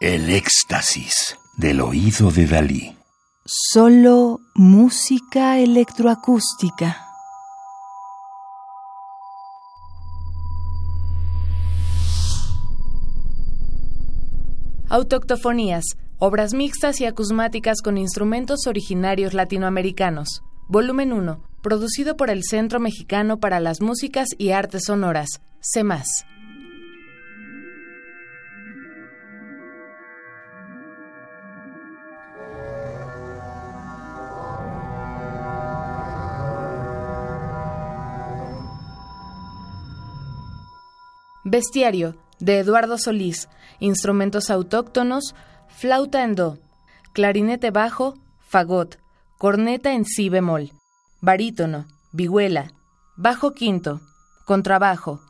El éxtasis del oído de Dalí. Solo música electroacústica. Autoctofonías, obras mixtas y acusmáticas con instrumentos originarios latinoamericanos. Volumen 1, producido por el Centro Mexicano para las Músicas y Artes Sonoras, CEMAS. Bestiario, de Eduardo Solís, instrumentos autóctonos, flauta en do, clarinete bajo, fagot, corneta en si bemol, barítono, vihuela, bajo quinto, contrabajo.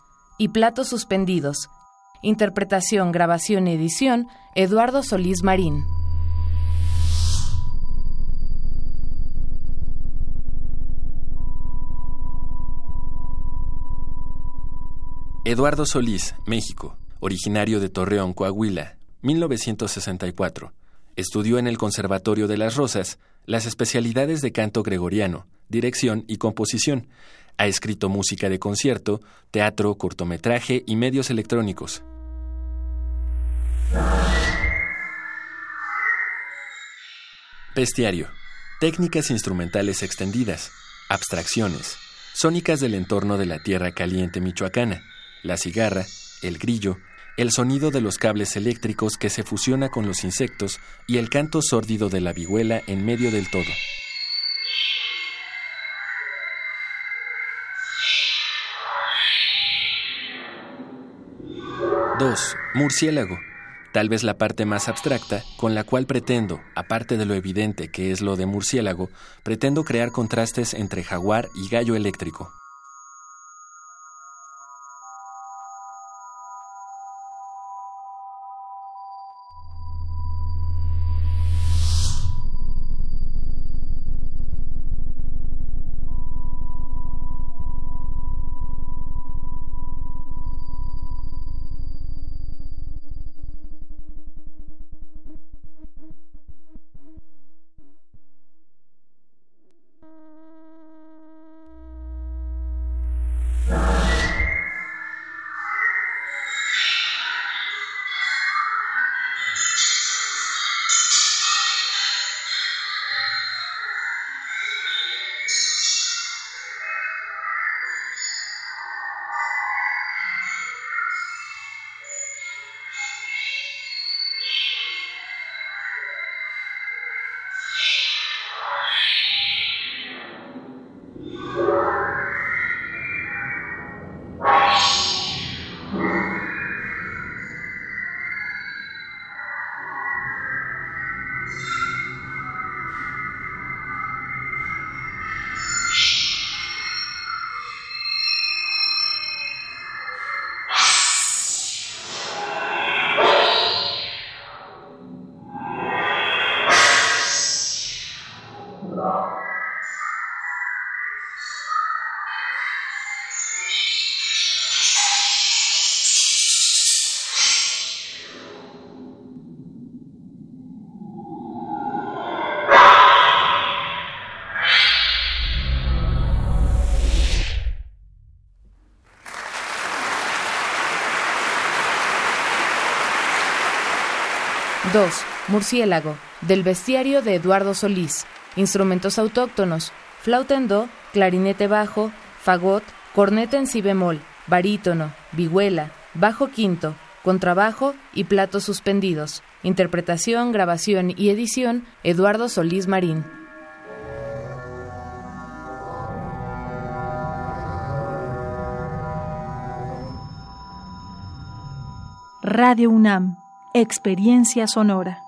Y platos suspendidos. Interpretación, grabación y edición, Eduardo Solís Marín. Eduardo Solís, México, originario de Torreón, Coahuila, 1964. Estudió en el Conservatorio de las Rosas las especialidades de canto gregoriano, dirección y composición. Ha escrito música de concierto, teatro, cortometraje y medios electrónicos. Bestiario. Técnicas instrumentales extendidas, abstracciones, sónicas del entorno de la tierra caliente michoacana la cigarra, el grillo, el sonido de los cables eléctricos que se fusiona con los insectos y el canto sórdido de la vihuela en medio del todo. 2. Murciélago. Tal vez la parte más abstracta, con la cual pretendo, aparte de lo evidente que es lo de murciélago, pretendo crear contrastes entre jaguar y gallo eléctrico. Murciélago, del bestiario de Eduardo Solís. Instrumentos autóctonos, flauta do, clarinete bajo, fagot, corneta en si bemol, barítono, vihuela, bajo quinto, contrabajo y platos suspendidos. Interpretación, grabación y edición, Eduardo Solís Marín. Radio UNAM, Experiencia Sonora.